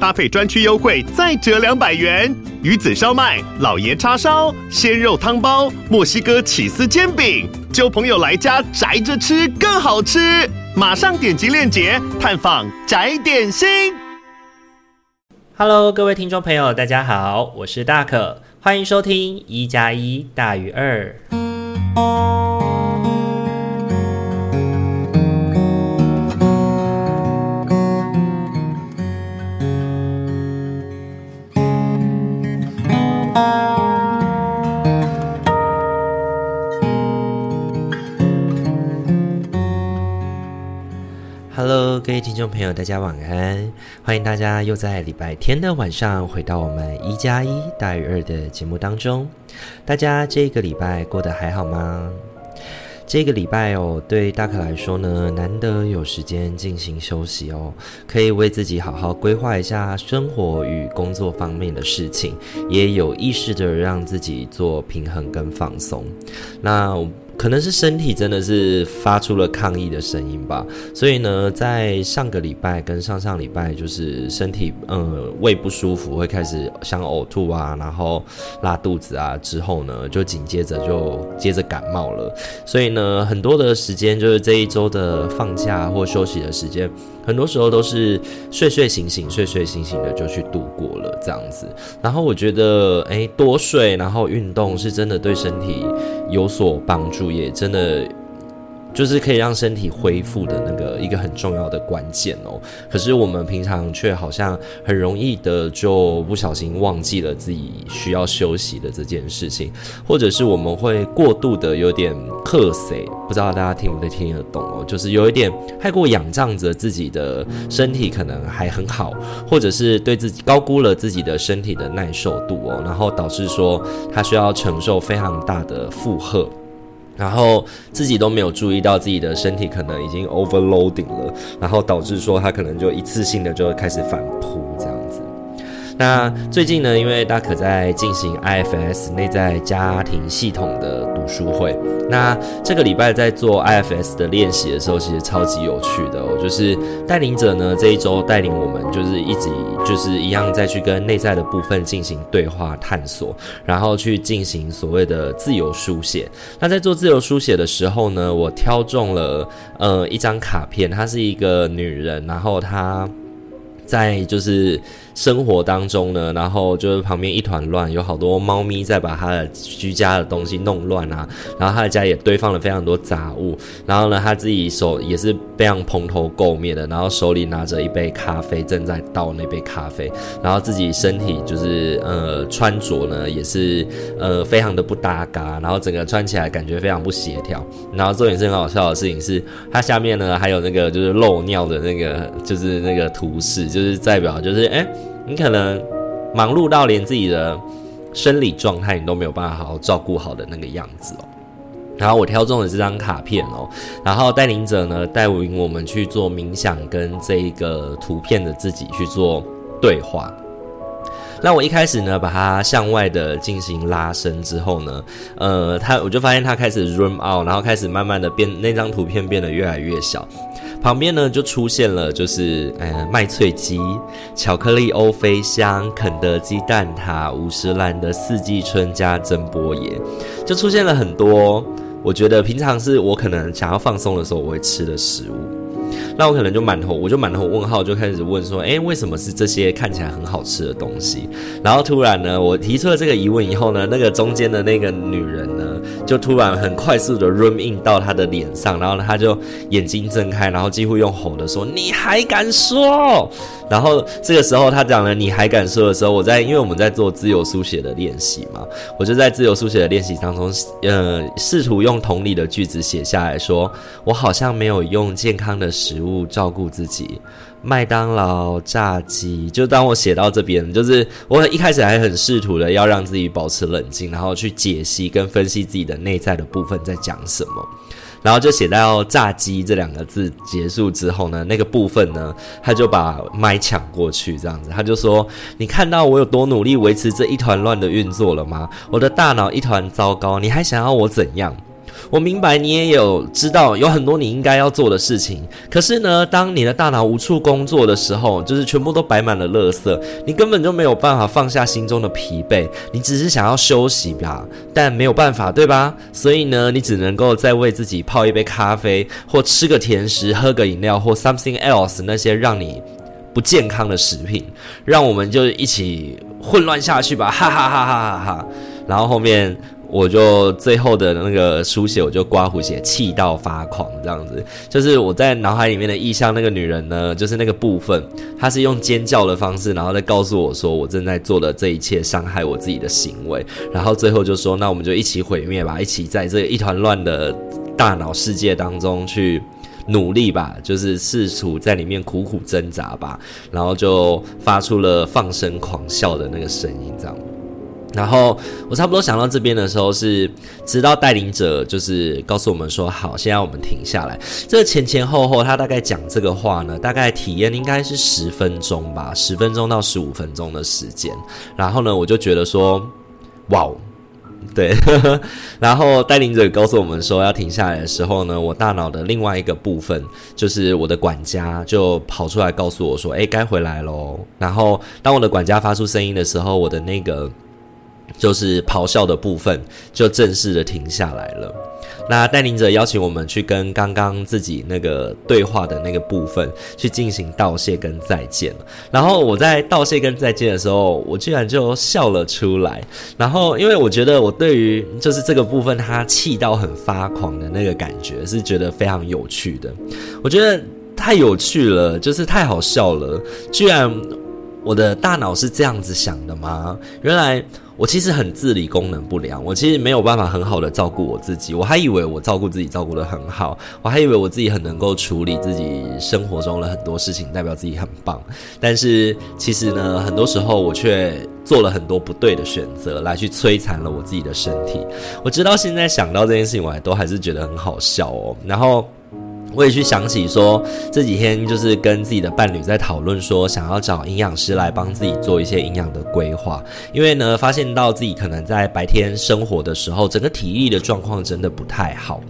搭配专区优惠再折两百元。鱼子烧麦、老爷叉烧、鲜肉汤包、墨西哥起司煎饼，揪朋友来家宅着吃更好吃。马上点击链接探访宅点心。Hello，各位听众朋友，大家好，我是大可，欢迎收听一加一大于二。位听众朋友，大家晚安！欢迎大家又在礼拜天的晚上回到我们一加一大于二的节目当中。大家这个礼拜过得还好吗？这个礼拜哦，对大可来说呢，难得有时间进行休息哦，可以为自己好好规划一下生活与工作方面的事情，也有意识的让自己做平衡跟放松。那。可能是身体真的是发出了抗议的声音吧，所以呢，在上个礼拜跟上上礼拜，就是身体嗯胃不舒服，会开始想呕吐啊，然后拉肚子啊，之后呢，就紧接着就接着感冒了，所以呢，很多的时间就是这一周的放假或休息的时间。很多时候都是睡睡醒醒，睡睡醒醒的就去度过了这样子。然后我觉得，诶，多睡，然后运动是真的对身体有所帮助，也真的。就是可以让身体恢复的那个一个很重要的关键哦。可是我们平常却好像很容易的就不小心忘记了自己需要休息的这件事情，或者是我们会过度的有点克谁，不知道大家听不听得懂哦？就是有一点太过仰仗着自己的身体可能还很好，或者是对自己高估了自己的身体的耐受度哦，然后导致说他需要承受非常大的负荷。然后自己都没有注意到自己的身体可能已经 overloading 了，然后导致说他可能就一次性的就开始反扑这样。那最近呢，因为大可在进行 IFS 内在家庭系统的读书会，那这个礼拜在做 IFS 的练习的时候，其实超级有趣的哦。就是带领者呢这一周带领我们，就是一直就是一样再去跟内在的部分进行对话探索，然后去进行所谓的自由书写。那在做自由书写的时候呢，我挑中了呃一张卡片，她是一个女人，然后她在就是。生活当中呢，然后就是旁边一团乱，有好多猫咪在把他的居家的东西弄乱啊，然后他的家也堆放了非常多杂物，然后呢，他自己手也是非常蓬头垢面的，然后手里拿着一杯咖啡，正在倒那杯咖啡，然后自己身体就是呃穿着呢也是呃非常的不搭嘎，然后整个穿起来感觉非常不协调，然后重点是很好笑的事情是，它下面呢还有那个就是漏尿的那个就是那个图示，就是代表就是哎。诶你可能忙碌到连自己的生理状态你都没有办法好好照顾好的那个样子哦。然后我挑中了这张卡片哦，然后带领者呢带领我们去做冥想，跟这个图片的自己去做对话。那我一开始呢把它向外的进行拉伸之后呢，呃，它我就发现它开始 zoom out，然后开始慢慢的变，那张图片变得越来越小。旁边呢就出现了，就是呃麦脆鸡、巧克力欧菲香、肯德基蛋挞、五十岚的四季春加珍波椰，就出现了很多。我觉得平常是我可能想要放松的时候我会吃的食物。那我可能就满头，我就满头问号，就开始问说，诶，为什么是这些看起来很好吃的东西？然后突然呢，我提出了这个疑问以后呢，那个中间的那个女人呢，就突然很快速的 room in 到她的脸上，然后呢，她就眼睛睁开，然后几乎用吼的说：“你还敢说？”然后这个时候他讲了“你还敢说”的时候，我在因为我们在做自由书写的练习嘛，我就在自由书写的练习当中，呃，试图用同理的句子写下来说：“我好像没有用健康的食物。”照顾自己，麦当劳炸鸡。就当我写到这边，就是我一开始还很试图的要让自己保持冷静，然后去解析跟分析自己的内在的部分在讲什么。然后就写到炸鸡这两个字结束之后呢，那个部分呢，他就把麦抢过去，这样子，他就说：“你看到我有多努力维持这一团乱的运作了吗？我的大脑一团糟糕，你还想要我怎样？”我明白你也有知道有很多你应该要做的事情，可是呢，当你的大脑无处工作的时候，就是全部都摆满了垃圾，你根本就没有办法放下心中的疲惫，你只是想要休息吧，但没有办法，对吧？所以呢，你只能够再为自己泡一杯咖啡，或吃个甜食，喝个饮料，或 something else 那些让你不健康的食品，让我们就一起混乱下去吧，哈哈哈哈哈哈！然后后面。我就最后的那个书写，我就刮胡写，气到发狂这样子。就是我在脑海里面的意象，那个女人呢，就是那个部分，她是用尖叫的方式，然后再告诉我说，我正在做的这一切伤害我自己的行为。然后最后就说，那我们就一起毁灭吧，一起在这一团乱的大脑世界当中去努力吧，就是试图在里面苦苦挣扎吧。然后就发出了放声狂笑的那个声音，这样。然后我差不多想到这边的时候，是直到带领者就是告诉我们说：“好，现在我们停下来。”这前前后后，他大概讲这个话呢，大概体验应该是十分钟吧，十分钟到十五分钟的时间。然后呢，我就觉得说：“哇哦，对。”然后带领者告诉我们说要停下来的时候呢，我大脑的另外一个部分，就是我的管家就跑出来告诉我说：“哎，该回来喽。”然后当我的管家发出声音的时候，我的那个。就是咆哮的部分就正式的停下来了。那带领者邀请我们去跟刚刚自己那个对话的那个部分去进行道谢跟再见。然后我在道谢跟再见的时候，我居然就笑了出来。然后因为我觉得我对于就是这个部分他气到很发狂的那个感觉是觉得非常有趣的。我觉得太有趣了，就是太好笑了。居然我的大脑是这样子想的吗？原来。我其实很自理功能不良，我其实没有办法很好的照顾我自己。我还以为我照顾自己照顾得很好，我还以为我自己很能够处理自己生活中的很多事情，代表自己很棒。但是其实呢，很多时候我却做了很多不对的选择，来去摧残了我自己的身体。我直到现在想到这件事情，我还都还是觉得很好笑哦。然后。我也去想起说，这几天就是跟自己的伴侣在讨论说，想要找营养师来帮自己做一些营养的规划。因为呢，发现到自己可能在白天生活的时候，整个体力的状况真的不太好。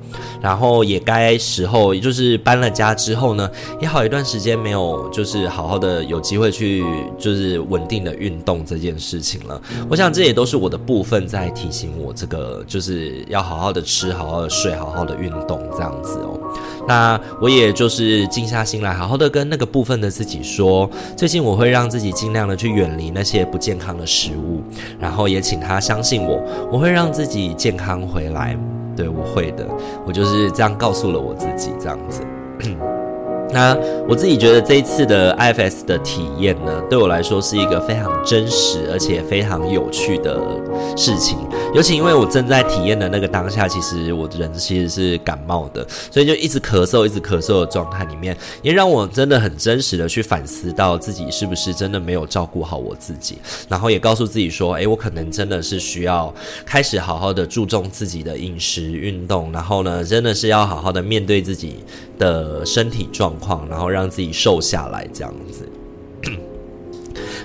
然后也该时候，也就是搬了家之后呢，也好一段时间没有就是好好的有机会去就是稳定的运动这件事情了。我想这也都是我的部分在提醒我，这个就是要好好的吃，好好的睡，好好的运动这样子哦。那我也就是静下心来，好好的跟那个部分的自己说，最近我会让自己尽量的去远离那些不健康的食物，然后也请他相信我，我会让自己健康回来，对，我会的，我就是这样告诉了我自己，这样子。那我自己觉得这一次的 IFS 的体验呢，对我来说是一个非常真实而且非常有趣的事情。尤其因为我正在体验的那个当下，其实我的人其实是感冒的，所以就一直咳嗽、一直咳嗽的状态里面，也让我真的很真实的去反思到自己是不是真的没有照顾好我自己，然后也告诉自己说，诶，我可能真的是需要开始好好的注重自己的饮食、运动，然后呢，真的是要好好的面对自己的身体状况，然后让自己瘦下来，这样子。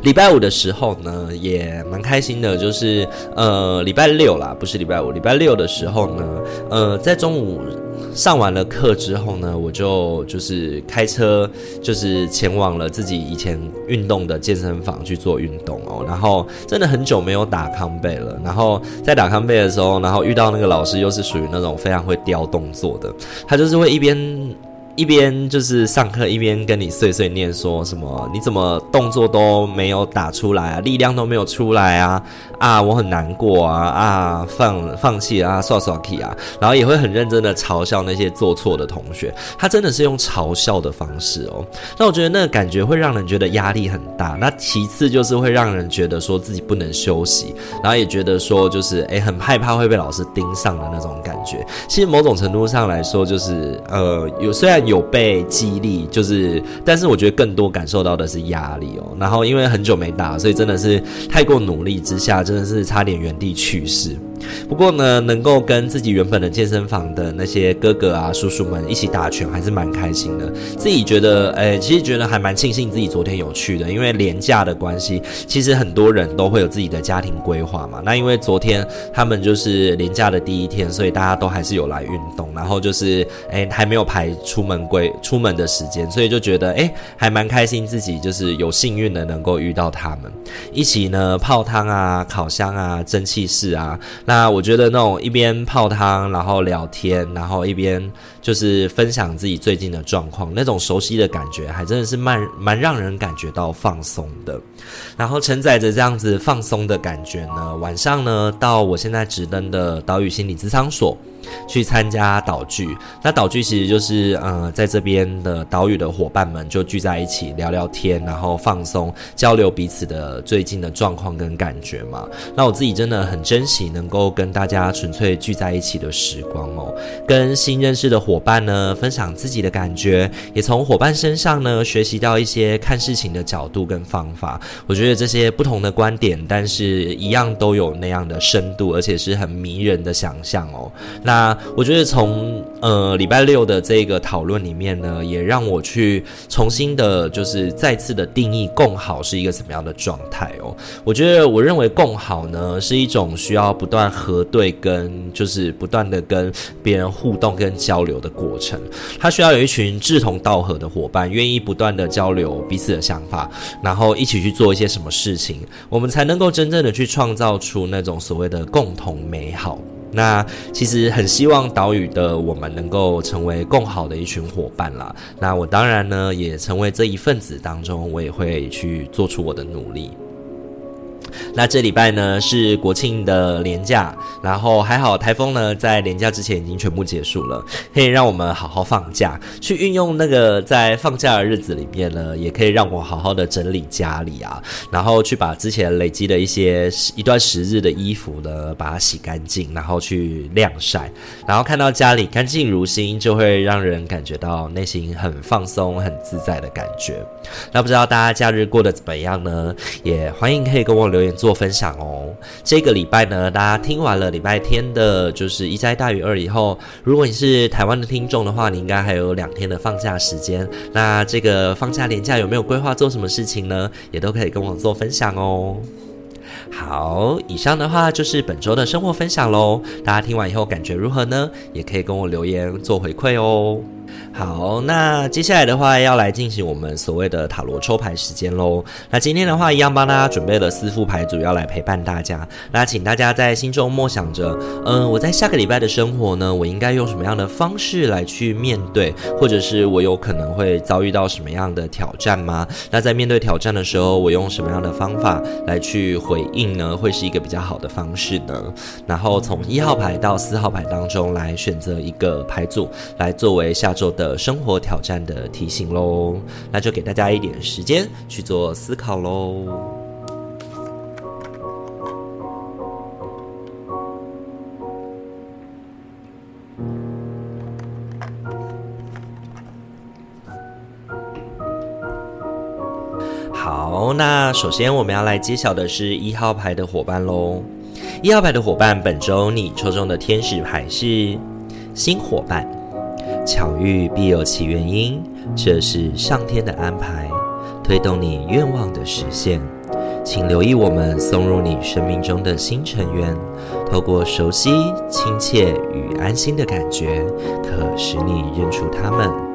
礼拜五的时候呢，也蛮开心的，就是呃，礼拜六啦，不是礼拜五，礼拜六的时候呢，呃，在中午上完了课之后呢，我就就是开车，就是前往了自己以前运动的健身房去做运动哦。然后真的很久没有打康贝了，然后在打康贝的时候，然后遇到那个老师，又是属于那种非常会雕动作的，他就是会一边。一边就是上课，一边跟你碎碎念说什么？你怎么动作都没有打出来啊？力量都没有出来啊？啊，我很难过啊！啊，放放弃啊，刷刷题啊！然后也会很认真的嘲笑那些做错的同学。他真的是用嘲笑的方式哦。那我觉得那个感觉会让人觉得压力很大。那其次就是会让人觉得说自己不能休息，然后也觉得说就是诶，很害怕会被老师盯上的那种感觉。其实某种程度上来说，就是呃，有虽然有。有被激励，就是，但是我觉得更多感受到的是压力哦。然后因为很久没打，所以真的是太过努力之下，真的是差点原地去世。不过呢，能够跟自己原本的健身房的那些哥哥啊、叔叔们一起打拳，还是蛮开心的。自己觉得，哎，其实觉得还蛮庆幸自己昨天有去的，因为连假的关系，其实很多人都会有自己的家庭规划嘛。那因为昨天他们就是连假的第一天，所以大家都还是有来运动，然后就是，哎，还没有排出门归出门的时间，所以就觉得，哎，还蛮开心，自己就是有幸运的能够遇到他们，一起呢泡汤啊、烤箱啊、蒸汽室啊。那我觉得那种一边泡汤，然后聊天，然后一边就是分享自己最近的状况，那种熟悉的感觉，还真的是蛮蛮让人感觉到放松的。然后承载着这样子放松的感觉呢，晚上呢到我现在直登的岛屿心理咨商所。去参加岛聚，那岛聚其实就是呃，在这边的岛屿的伙伴们就聚在一起聊聊天，然后放松交流彼此的最近的状况跟感觉嘛。那我自己真的很珍惜能够跟大家纯粹聚在一起的时光哦，跟新认识的伙伙伴呢分享自己的感觉，也从伙伴身上呢学习到一些看事情的角度跟方法。我觉得这些不同的观点，但是一样都有那样的深度，而且是很迷人的想象哦。那那我觉得从呃礼拜六的这个讨论里面呢，也让我去重新的，就是再次的定义共好是一个什么样的状态哦。我觉得我认为共好呢是一种需要不断核对跟就是不断的跟别人互动跟交流的过程。它需要有一群志同道合的伙伴，愿意不断的交流彼此的想法，然后一起去做一些什么事情，我们才能够真正的去创造出那种所谓的共同美好。那其实很希望岛屿的我们能够成为更好的一群伙伴啦。那我当然呢，也成为这一份子当中，我也会去做出我的努力。那这礼拜呢是国庆的连假，然后还好台风呢在连假之前已经全部结束了，可以让我们好好放假，去运用那个在放假的日子里面呢，也可以让我好好的整理家里啊，然后去把之前累积的一些一段时日的衣服呢，把它洗干净，然后去晾晒，然后看到家里干净如新，就会让人感觉到内心很放松、很自在的感觉。那不知道大家假日过得怎么样呢？也欢迎可以跟我留。留言做分享哦。这个礼拜呢，大家听完了礼拜天的，就是一加一大于二以后，如果你是台湾的听众的话，你应该还有两天的放假时间。那这个放假连假有没有规划做什么事情呢？也都可以跟我做分享哦。好，以上的话就是本周的生活分享喽。大家听完以后感觉如何呢？也可以跟我留言做回馈哦。好，那接下来的话要来进行我们所谓的塔罗抽牌时间喽。那今天的话一样帮大家准备了四副牌组要来陪伴大家。那请大家在心中默想着，嗯、我在下个礼拜的生活呢，我应该用什么样的方式来去面对，或者是我有可能会遭遇到什么样的挑战吗？那在面对挑战的时候，我用什么样的方法来去回应呢？会是一个比较好的方式呢？然后从一号牌到四号牌当中来选择一个牌组来作为下周的的生活挑战的提醒喽，那就给大家一点时间去做思考喽。好，那首先我们要来揭晓的是一号牌的伙伴喽。一号牌的伙伴，本周你抽中的天使牌是新伙伴。巧遇必有其原因，这是上天的安排，推动你愿望的实现。请留意我们送入你生命中的新成员，透过熟悉、亲切与安心的感觉，可使你认出他们。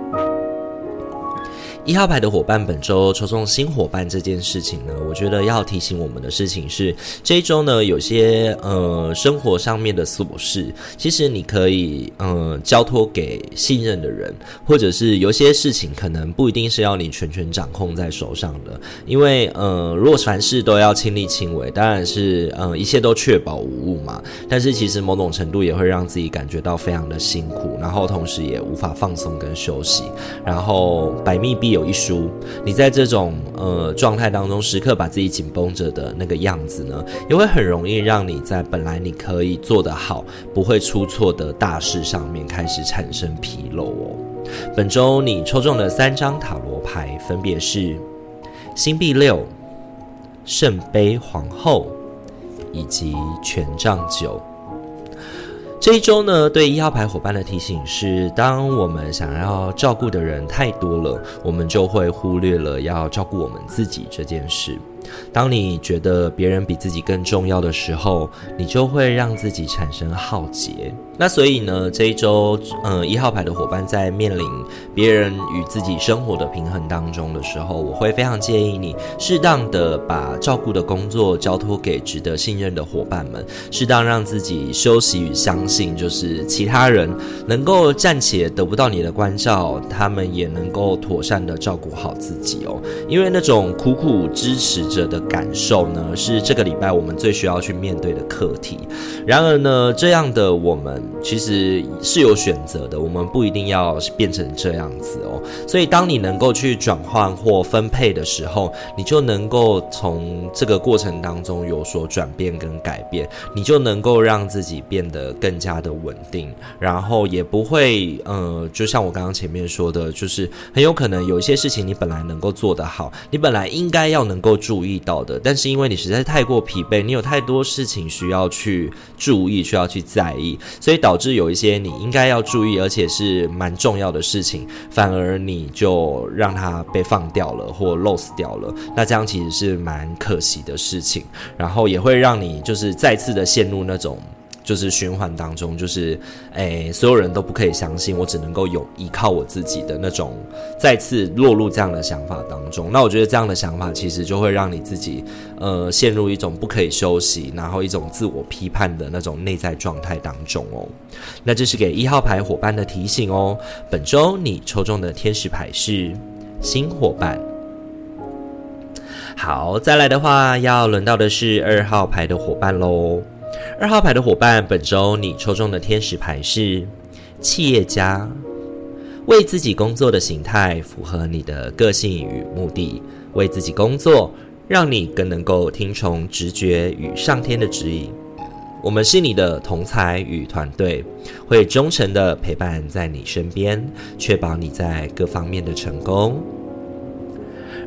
一号牌的伙伴，本周抽中新伙伴这件事情呢，我觉得要提醒我们的事情是，这一周呢，有些呃生活上面的琐事，其实你可以呃交托给信任的人，或者是有些事情可能不一定是要你全权掌控在手上的，因为呃如果凡事都要亲力亲为，当然是呃一切都确保无误嘛，但是其实某种程度也会让自己感觉到非常的辛苦，然后同时也无法放松跟休息，然后百密必有一书，你在这种呃状态当中，时刻把自己紧绷着的那个样子呢，也会很容易让你在本来你可以做得好、不会出错的大事上面开始产生纰漏哦。本周你抽中的三张塔罗牌分别是星币六、圣杯皇后以及权杖九。这一周呢，对一号牌伙伴的提醒是：当我们想要照顾的人太多了，我们就会忽略了要照顾我们自己这件事。当你觉得别人比自己更重要的时候，你就会让自己产生浩劫。那所以呢，这一周，嗯，一号牌的伙伴在面临别人与自己生活的平衡当中的时候，我会非常建议你适当的把照顾的工作交托给值得信任的伙伴们，适当让自己休息与相信，就是其他人能够暂且得不到你的关照，他们也能够妥善的照顾好自己哦。因为那种苦苦支持者的感受呢，是这个礼拜我们最需要去面对的课题。然而呢，这样的我们。其实是有选择的，我们不一定要变成这样子哦。所以，当你能够去转换或分配的时候，你就能够从这个过程当中有所转变跟改变，你就能够让自己变得更加的稳定，然后也不会，呃，就像我刚刚前面说的，就是很有可能有一些事情你本来能够做得好，你本来应该要能够注意遇到的，但是因为你实在太过疲惫，你有太多事情需要去注意，需要去在意，所以。导致有一些你应该要注意，而且是蛮重要的事情，反而你就让它被放掉了或 lose 掉了，那这样其实是蛮可惜的事情，然后也会让你就是再次的陷入那种。就是循环当中，就是，诶，所有人都不可以相信我，只能够有依靠我自己的那种，再次落入这样的想法当中。那我觉得这样的想法其实就会让你自己，呃，陷入一种不可以休息，然后一种自我批判的那种内在状态当中哦。那这是给一号牌伙伴的提醒哦。本周你抽中的天使牌是新伙伴。好，再来的话，要轮到的是二号牌的伙伴喽。二号牌的伙伴，本周你抽中的天使牌是企业家，为自己工作的形态符合你的个性与目的，为自己工作，让你更能够听从直觉与上天的指引。我们是你的同才与团队，会忠诚地陪伴在你身边，确保你在各方面的成功。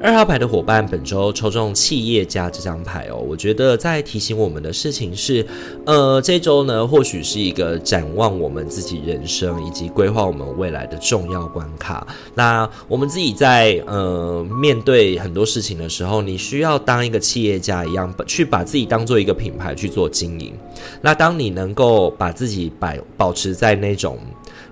二号牌的伙伴，本周抽中企业家这张牌哦，我觉得在提醒我们的事情是，呃，这周呢，或许是一个展望我们自己人生以及规划我们未来的重要关卡。那我们自己在呃面对很多事情的时候，你需要当一个企业家一样，去把自己当做一个品牌去做经营。那当你能够把自己摆保持在那种。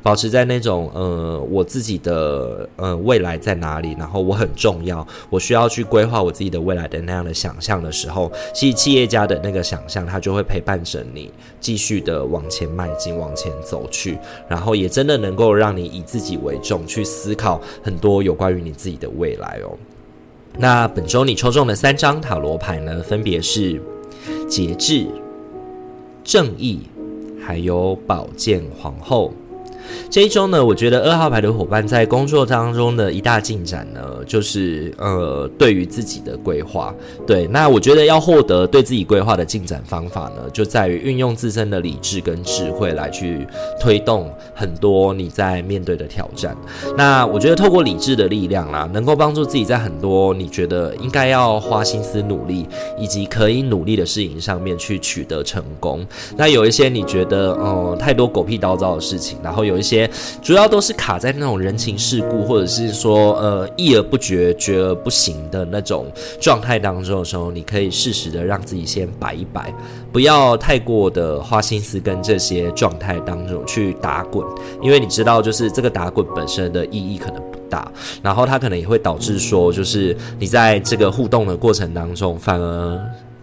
保持在那种呃，我自己的呃未来在哪里，然后我很重要，我需要去规划我自己的未来的那样的想象的时候，其实企业家的那个想象，他就会陪伴着你继续的往前迈进，往前走去，然后也真的能够让你以自己为重，去思考很多有关于你自己的未来哦。那本周你抽中的三张塔罗牌呢，分别是节制、正义，还有宝剑皇后。这一周呢，我觉得二号牌的伙伴在工作当中的一大进展呢，就是呃，对于自己的规划。对，那我觉得要获得对自己规划的进展方法呢，就在于运用自身的理智跟智慧来去推动很多你在面对的挑战。那我觉得透过理智的力量啦，能够帮助自己在很多你觉得应该要花心思努力以及可以努力的事情上面去取得成功。那有一些你觉得呃太多狗屁倒灶的事情，然后有。一些主要都是卡在那种人情世故，或者是说呃一而不觉觉而不行的那种状态当中的时候，你可以适时的让自己先摆一摆，不要太过的花心思跟这些状态当中去打滚，因为你知道，就是这个打滚本身的意义可能不大，然后它可能也会导致说，就是你在这个互动的过程当中，反而。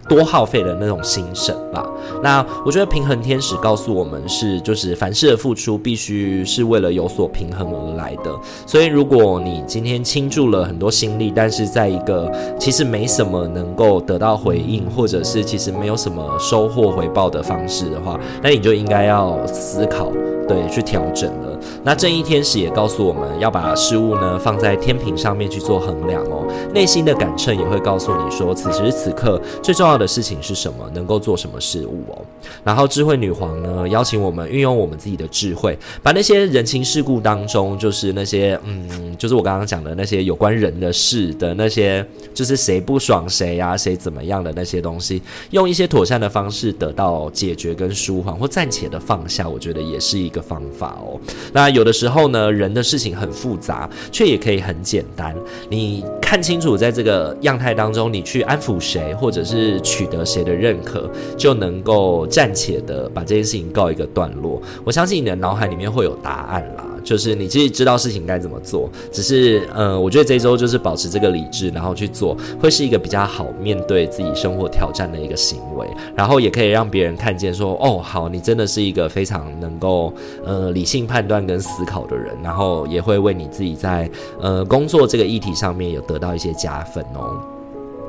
多耗费的那种心神吧。那我觉得平衡天使告诉我们是，就是凡事的付出必须是为了有所平衡而来的。所以如果你今天倾注了很多心力，但是在一个其实没什么能够得到回应，或者是其实没有什么收获回报的方式的话，那你就应该要思考，对，去调整了。那正义天使也告诉我们要把事物呢放在天平上面去做衡量哦。内心的感秤也会告诉你说，此时此刻最重要的事情是什么，能够做什么事物哦。然后智慧女皇呢邀请我们运用我们自己的智慧，把那些人情世故当中，就是那些嗯，就是我刚刚讲的那些有关人的事的那些，就是谁不爽谁呀、谁怎么样的那些东西，用一些妥善的方式得到解决跟舒缓，或暂且的放下，我觉得也是一个方法哦。那有的时候呢，人的事情很复杂，却也可以很简单。你看清楚，在这个样态当中，你去安抚谁，或者是取得谁的认可，就能够暂且的把这件事情告一个段落。我相信你的脑海里面会有答案啦。就是你自己知道事情该怎么做，只是呃，我觉得这周就是保持这个理智，然后去做，会是一个比较好面对自己生活挑战的一个行为，然后也可以让别人看见说，哦，好，你真的是一个非常能够呃理性判断跟思考的人，然后也会为你自己在呃工作这个议题上面有得到一些加分哦。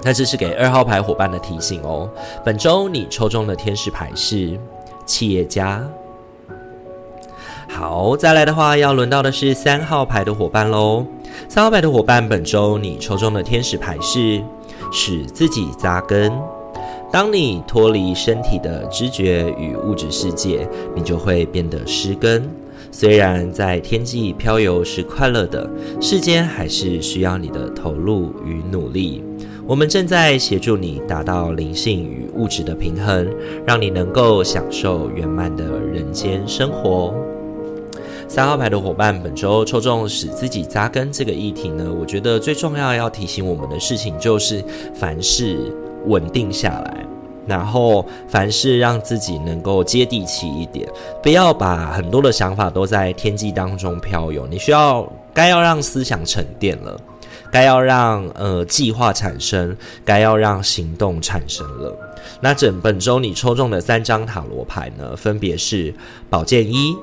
那这是给二号牌伙伴的提醒哦。本周你抽中的天使牌是企业家。好，再来的话，要轮到的是三号牌的伙伴喽。三号牌的伙伴，本周你抽中的天使牌是使自己扎根。当你脱离身体的知觉与物质世界，你就会变得失根。虽然在天际飘游是快乐的，世间还是需要你的投入与努力。我们正在协助你达到灵性与物质的平衡，让你能够享受圆满的人间生活。三号牌的伙伴，本周抽中使自己扎根这个议题呢，我觉得最重要要提醒我们的事情就是凡事稳定下来，然后凡事让自己能够接地气一点，不要把很多的想法都在天际当中飘游。你需要该要让思想沉淀了，该要让呃计划产生，该要让行动产生了。那整本周你抽中的三张塔罗牌呢，分别是宝剑一。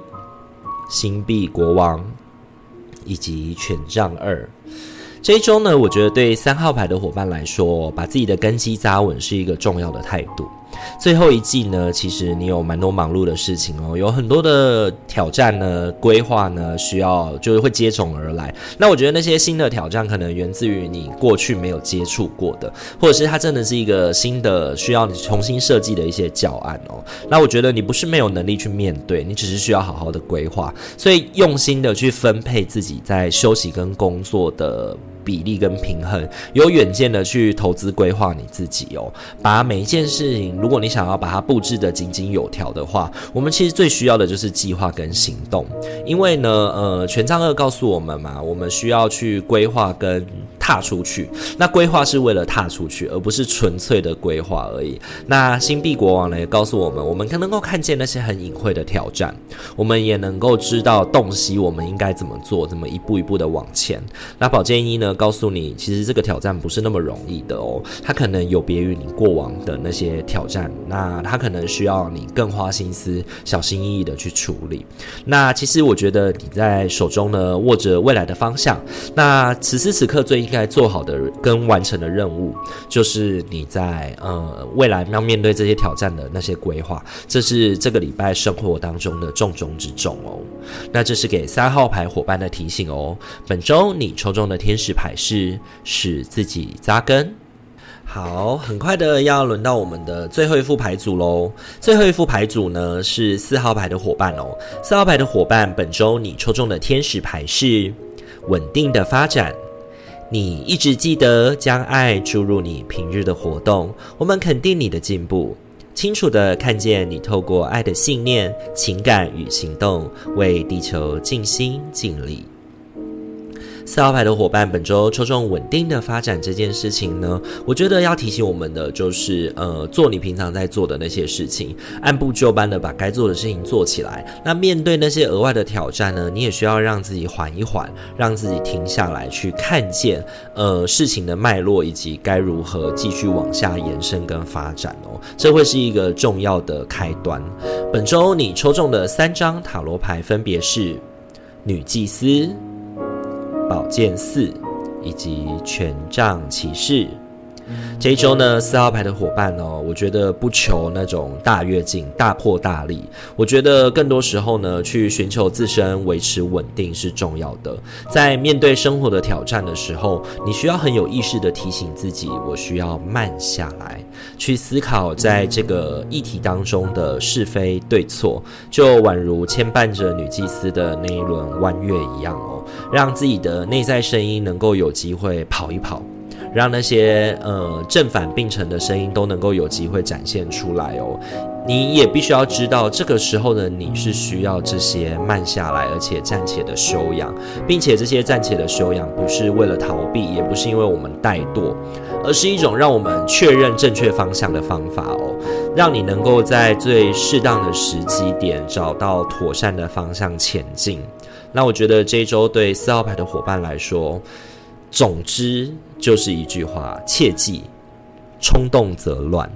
星币国王以及权杖二，这一周呢，我觉得对三号牌的伙伴来说，把自己的根基扎稳是一个重要的态度。最后一季呢，其实你有蛮多忙碌的事情哦，有很多的挑战呢，规划呢，需要就是会接踵而来。那我觉得那些新的挑战可能源自于你过去没有接触过的，或者是它真的是一个新的需要你重新设计的一些教案哦。那我觉得你不是没有能力去面对，你只是需要好好的规划，所以用心的去分配自己在休息跟工作的。比例跟平衡，有远见的去投资规划你自己哦。把每一件事情，如果你想要把它布置得井井有条的话，我们其实最需要的就是计划跟行动。因为呢，呃，权杖二告诉我们嘛，我们需要去规划跟踏出去。那规划是为了踏出去，而不是纯粹的规划而已。那星币国王呢，也告诉我们，我们可能够看见那些很隐晦的挑战，我们也能够知道洞悉我们应该怎么做，怎么一步一步的往前。那宝剑一呢？告诉你，其实这个挑战不是那么容易的哦，它可能有别于你过往的那些挑战，那它可能需要你更花心思、小心翼翼的去处理。那其实我觉得你在手中呢，握着未来的方向，那此时此刻最应该做好的跟完成的任务，就是你在呃未来要面对这些挑战的那些规划，这是这个礼拜生活当中的重中之重哦。那这是给三号牌伙伴的提醒哦。本周你抽中的天使牌。是使自己扎根。好，很快的要轮到我们的最后一副牌组喽。最后一副牌组呢是四号牌的伙伴哦。四号牌的伙伴，本周你抽中的天使牌是稳定的发展。你一直记得将爱注入你平日的活动，我们肯定你的进步，清楚的看见你透过爱的信念、情感与行动，为地球尽心尽力。四号牌的伙伴，本周抽中稳定的发展这件事情呢，我觉得要提醒我们的就是，呃，做你平常在做的那些事情，按部就班的把该做的事情做起来。那面对那些额外的挑战呢，你也需要让自己缓一缓，让自己停下来，去看见，呃，事情的脉络以及该如何继续往下延伸跟发展哦，这会是一个重要的开端。本周你抽中的三张塔罗牌分别是女祭司。宝剑四以及权杖骑士，这一周呢，四号牌的伙伴哦，我觉得不求那种大跃进、大破大立，我觉得更多时候呢，去寻求自身维持稳定是重要的。在面对生活的挑战的时候，你需要很有意识地提醒自己，我需要慢下来，去思考在这个议题当中的是非对错，就宛如牵绊着女祭司的那一轮弯月一样哦，让自己的内在声音能够有机会跑一跑。让那些呃正反并成的声音都能够有机会展现出来哦。你也必须要知道，这个时候的你是需要这些慢下来，而且暂且的修养，并且这些暂且的修养不是为了逃避，也不是因为我们怠惰，而是一种让我们确认正确方向的方法哦。让你能够在最适当的时机点找到妥善的方向前进。那我觉得这一周对四号牌的伙伴来说，总之就是一句话，切记冲动则乱。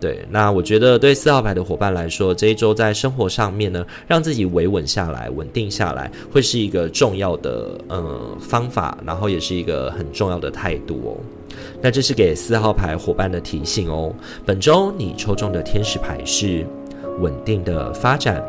对，那我觉得对四号牌的伙伴来说，这一周在生活上面呢，让自己维稳下来、稳定下来，会是一个重要的呃方法，然后也是一个很重要的态度哦。那这是给四号牌伙伴的提醒哦。本周你抽中的天使牌是稳定的发展。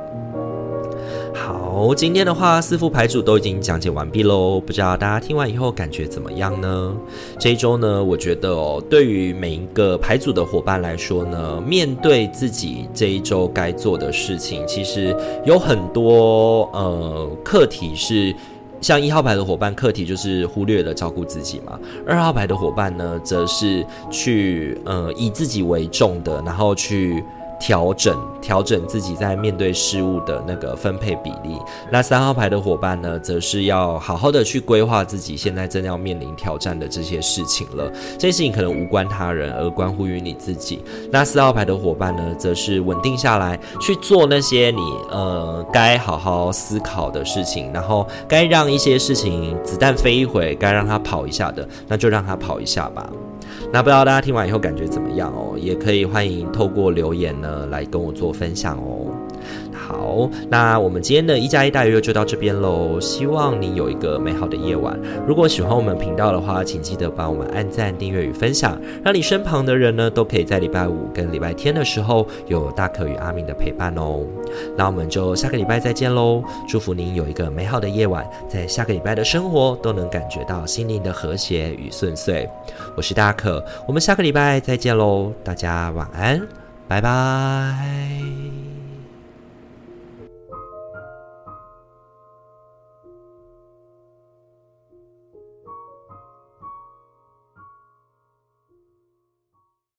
好，今天的话，四副牌组都已经讲解完毕喽。不知道大家听完以后感觉怎么样呢？这一周呢，我觉得哦，对于每一个牌组的伙伴来说呢，面对自己这一周该做的事情，其实有很多呃课题是，像一号牌的伙伴，课题就是忽略了照顾自己嘛。二号牌的伙伴呢，则是去呃以自己为重的，然后去。调整调整自己在面对事物的那个分配比例。那三号牌的伙伴呢，则是要好好的去规划自己现在正要面临挑战的这些事情了。这些事情可能无关他人，而关乎于你自己。那四号牌的伙伴呢，则是稳定下来去做那些你呃该好好思考的事情，然后该让一些事情子弹飞一回，该让它跑一下的，那就让它跑一下吧。那不知道大家听完以后感觉怎么样哦？也可以欢迎透过留言呢来跟我做分享哦。好，那我们今天的一加一大于六就到这边喽。希望你有一个美好的夜晚。如果喜欢我们频道的话，请记得帮我们按赞、订阅与分享，让你身旁的人呢都可以在礼拜五跟礼拜天的时候有大可与阿明的陪伴哦。那我们就下个礼拜再见喽！祝福您有一个美好的夜晚，在下个礼拜的生活都能感觉到心灵的和谐与顺遂。我是大可，我们下个礼拜再见喽！大家晚安，拜拜。